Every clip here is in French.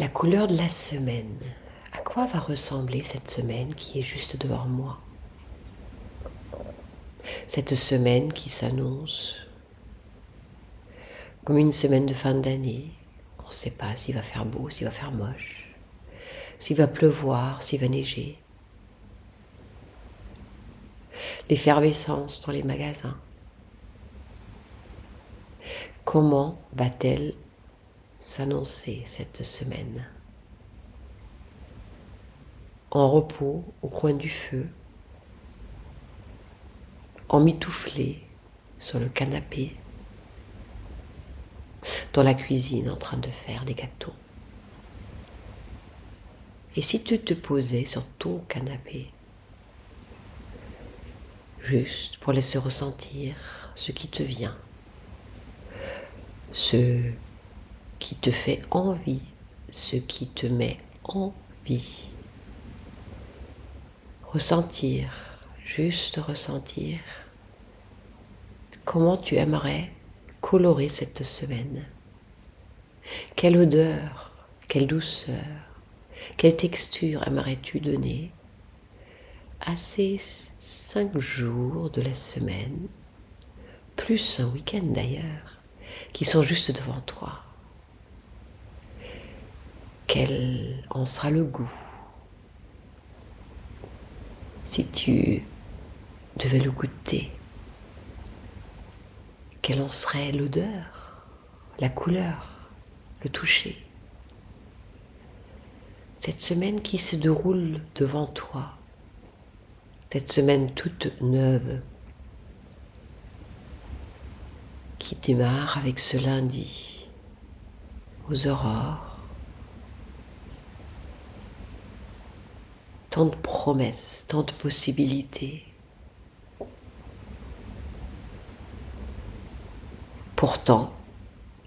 La couleur de la semaine. À quoi va ressembler cette semaine qui est juste devant moi? Cette semaine qui s'annonce comme une semaine de fin d'année. On ne sait pas s'il va faire beau, s'il va faire moche, s'il va pleuvoir, s'il va neiger. L'effervescence dans les magasins. Comment va-t-elle s'annoncer cette semaine. En repos au coin du feu, en mitouflé sur le canapé, dans la cuisine en train de faire des gâteaux. Et si tu te posais sur ton canapé, juste pour laisser ressentir ce qui te vient, ce qui te fait envie, ce qui te met en vie. Ressentir, juste ressentir comment tu aimerais colorer cette semaine? Quelle odeur, quelle douceur, quelle texture aimerais-tu donner à ces cinq jours de la semaine, plus un week-end d'ailleurs, qui sont juste devant toi quel en sera le goût. Si tu devais le goûter Quelle en serait l'odeur, la couleur, le toucher? Cette semaine qui se déroule devant toi, cette semaine toute neuve, qui démarre avec ce lundi aux aurores, tant de promesses, tant de possibilités. Pourtant,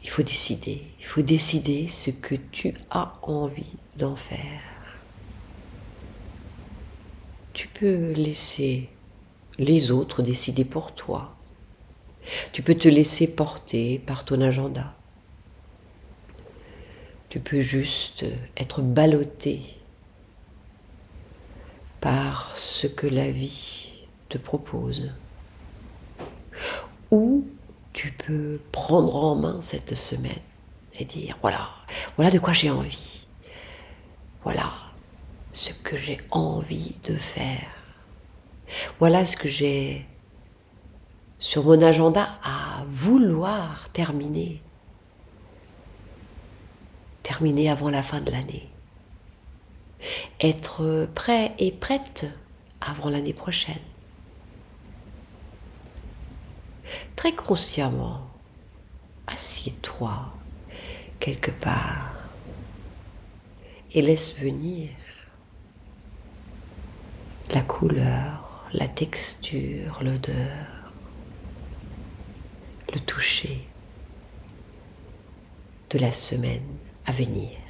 il faut décider, il faut décider ce que tu as envie d'en faire. Tu peux laisser les autres décider pour toi. Tu peux te laisser porter par ton agenda. Tu peux juste être ballotté par ce que la vie te propose. Ou tu peux prendre en main cette semaine et dire voilà, voilà de quoi j'ai envie. Voilà ce que j'ai envie de faire. Voilà ce que j'ai sur mon agenda à vouloir terminer. Terminer avant la fin de l'année être prêt et prête avant l'année prochaine. Très consciemment, assieds-toi quelque part et laisse venir la couleur, la texture, l'odeur, le toucher de la semaine à venir.